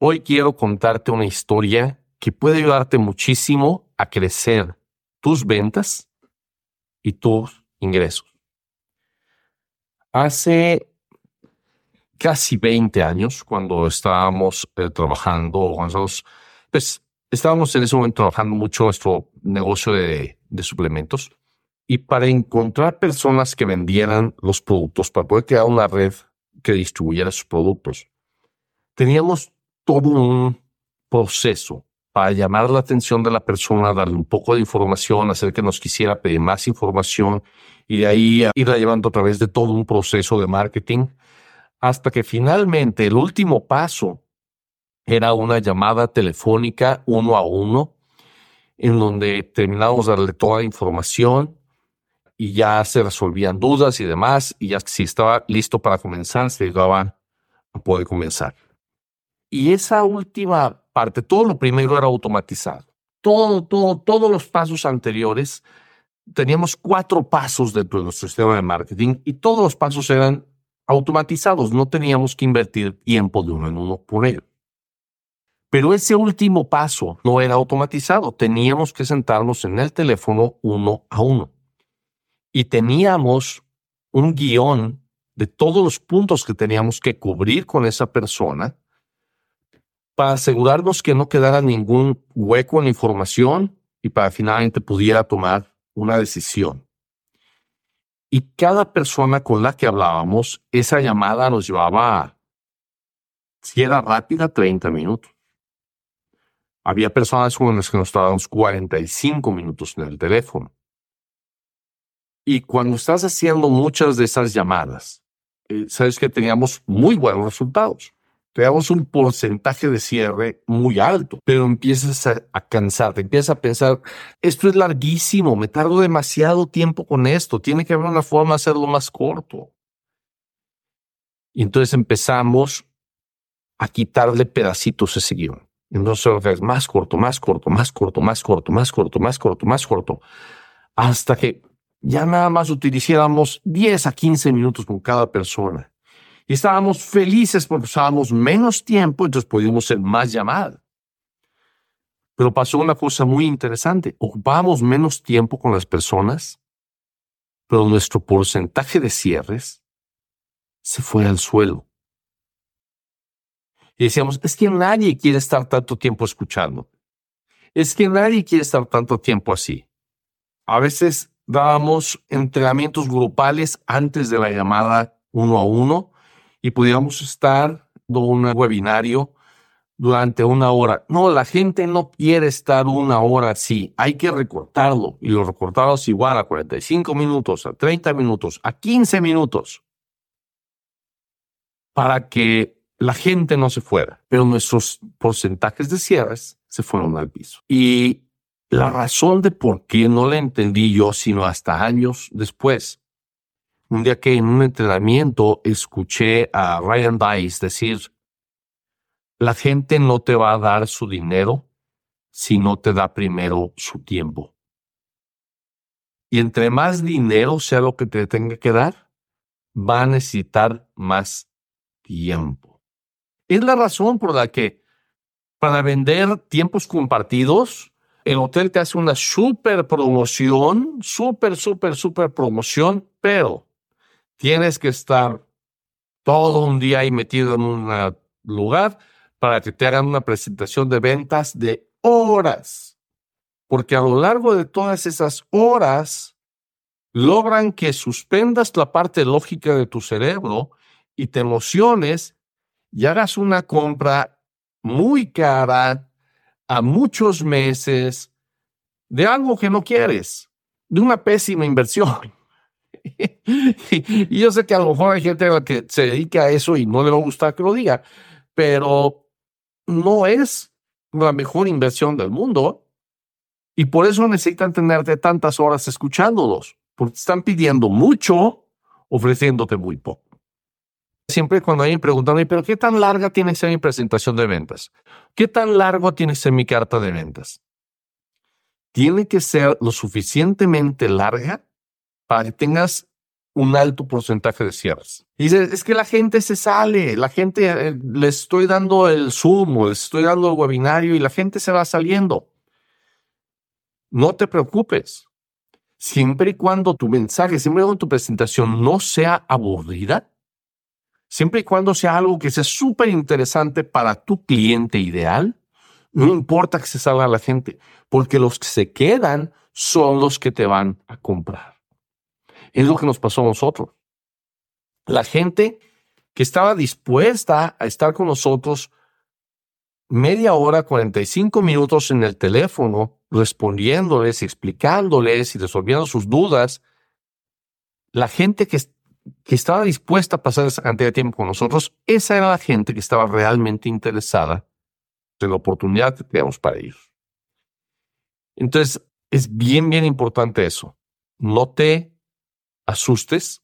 Hoy quiero contarte una historia que puede ayudarte muchísimo a crecer tus ventas y tus ingresos. Hace casi 20 años, cuando estábamos eh, trabajando, pues estábamos en ese momento trabajando mucho nuestro negocio de, de suplementos y para encontrar personas que vendieran los productos, para poder crear una red que distribuyera sus productos, teníamos todo un proceso para llamar la atención de la persona, darle un poco de información, hacer que nos quisiera pedir más información y de ahí irla llevando a través de todo un proceso de marketing hasta que finalmente el último paso era una llamada telefónica uno a uno, en donde terminábamos de darle toda la información y ya se resolvían dudas y demás, y ya si estaba listo para comenzar, se llegaba a poder comenzar. Y esa última parte, todo lo primero era automatizado. Todo, todo, todos los pasos anteriores, teníamos cuatro pasos dentro de nuestro sistema de marketing y todos los pasos eran automatizados, no teníamos que invertir tiempo de uno en uno por ello. Pero ese último paso no era automatizado, teníamos que sentarnos en el teléfono uno a uno. Y teníamos un guion de todos los puntos que teníamos que cubrir con esa persona para asegurarnos que no quedara ningún hueco en la información y para finalmente pudiera tomar una decisión. Y cada persona con la que hablábamos, esa llamada nos llevaba, si era rápida, 30 minutos. Había personas con las que nos tardábamos 45 minutos en el teléfono. Y cuando estás haciendo muchas de esas llamadas, eh, sabes que teníamos muy buenos resultados te un porcentaje de cierre muy alto, pero empiezas a, cansarte, empiezas a pensar, esto es larguísimo, me tardo demasiado tiempo con esto, tiene que haber una forma de hacerlo más corto. Y entonces empezamos a quitarle pedacitos a ese guion. Entonces, más corto, más corto, más corto, más corto, más corto, más corto, más corto, hasta que ya nada más utilizáramos 10 a 15 minutos con cada persona. Y estábamos felices porque usábamos menos tiempo, entonces podíamos ser más llamadas. Pero pasó una cosa muy interesante. Ocupábamos menos tiempo con las personas, pero nuestro porcentaje de cierres se fue al suelo. Y decíamos, es que nadie quiere estar tanto tiempo escuchando. Es que nadie quiere estar tanto tiempo así. A veces dábamos entrenamientos grupales antes de la llamada uno a uno y pudiéramos estar en un webinario durante una hora. No, la gente no quiere estar una hora así. Hay que recortarlo y lo recortamos igual a 45 minutos, a 30 minutos, a 15 minutos para que la gente no se fuera. Pero nuestros porcentajes de cierres se fueron al piso. Y la razón de por qué no la entendí yo, sino hasta años después, un día que en un entrenamiento escuché a Ryan Dice decir, la gente no te va a dar su dinero si no te da primero su tiempo. Y entre más dinero sea lo que te tenga que dar, va a necesitar más tiempo. Es la razón por la que para vender tiempos compartidos, el hotel te hace una super promoción, super, super, super promoción, pero tienes que estar todo un día ahí metido en un lugar para que te hagan una presentación de ventas de horas. Porque a lo largo de todas esas horas logran que suspendas la parte lógica de tu cerebro y te emociones y hagas una compra muy cara a muchos meses de algo que no quieres, de una pésima inversión. y yo sé que a lo mejor hay gente que se dedica a eso y no le va a gustar que lo diga, pero no es la mejor inversión del mundo. Y por eso necesitan tenerte tantas horas escuchándolos, porque están pidiendo mucho, ofreciéndote muy poco. Siempre cuando alguien pregunta, pero ¿qué tan larga tiene que ser mi presentación de ventas? ¿Qué tan largo tiene que ser mi carta de ventas? Tiene que ser lo suficientemente larga para que tengas un alto porcentaje de cierres. Y dices, es que la gente se sale, la gente, eh, le estoy dando el Zoom o les estoy dando el webinario y la gente se va saliendo. No te preocupes. Siempre y cuando tu mensaje, siempre y cuando tu presentación no sea aburrida, siempre y cuando sea algo que sea súper interesante para tu cliente ideal, no importa que se salga la gente, porque los que se quedan son los que te van a comprar. Es lo que nos pasó a nosotros. La gente que estaba dispuesta a estar con nosotros media hora, 45 minutos en el teléfono, respondiéndoles, explicándoles y resolviendo sus dudas, la gente que, que estaba dispuesta a pasar esa cantidad de tiempo con nosotros, esa era la gente que estaba realmente interesada en la oportunidad que teníamos para ellos. Entonces, es bien, bien importante eso. No te asustes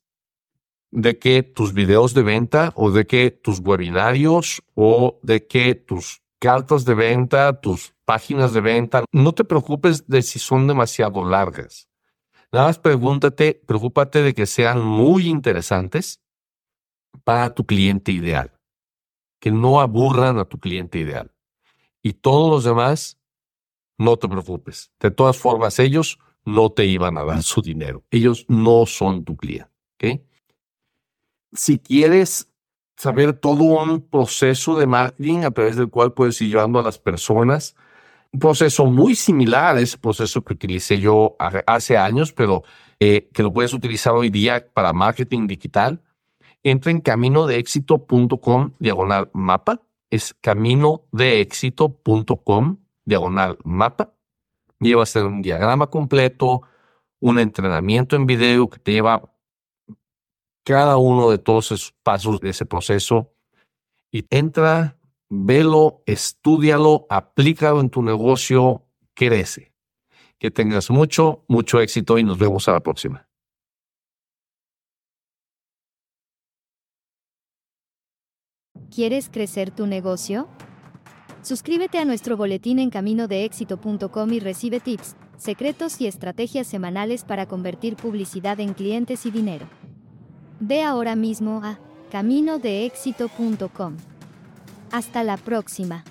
de que tus videos de venta o de que tus webinarios o de que tus cartas de venta, tus páginas de venta, no te preocupes de si son demasiado largas. Nada más pregúntate, preocúpate de que sean muy interesantes para tu cliente ideal, que no aburran a tu cliente ideal. Y todos los demás, no te preocupes. De todas formas, ellos no te iban a dar su dinero. Ellos no son tu cliente. Si quieres saber todo un proceso de marketing a través del cual puedes ir llevando a las personas, un proceso muy similar a ese proceso que utilicé yo hace años, pero eh, que lo puedes utilizar hoy día para marketing digital, entra en caminodeexito.com diagonal mapa. Es caminodeexito.com diagonal mapa lleva a ser un diagrama completo, un entrenamiento en video que te lleva cada uno de todos esos pasos de ese proceso y entra, velo, estudialo, aplícalo en tu negocio, crece. Que tengas mucho, mucho éxito y nos vemos a la próxima. ¿Quieres crecer tu negocio? Suscríbete a nuestro boletín en caminodeexito.com y recibe tips, secretos y estrategias semanales para convertir publicidad en clientes y dinero. Ve ahora mismo a caminodeexito.com. Hasta la próxima.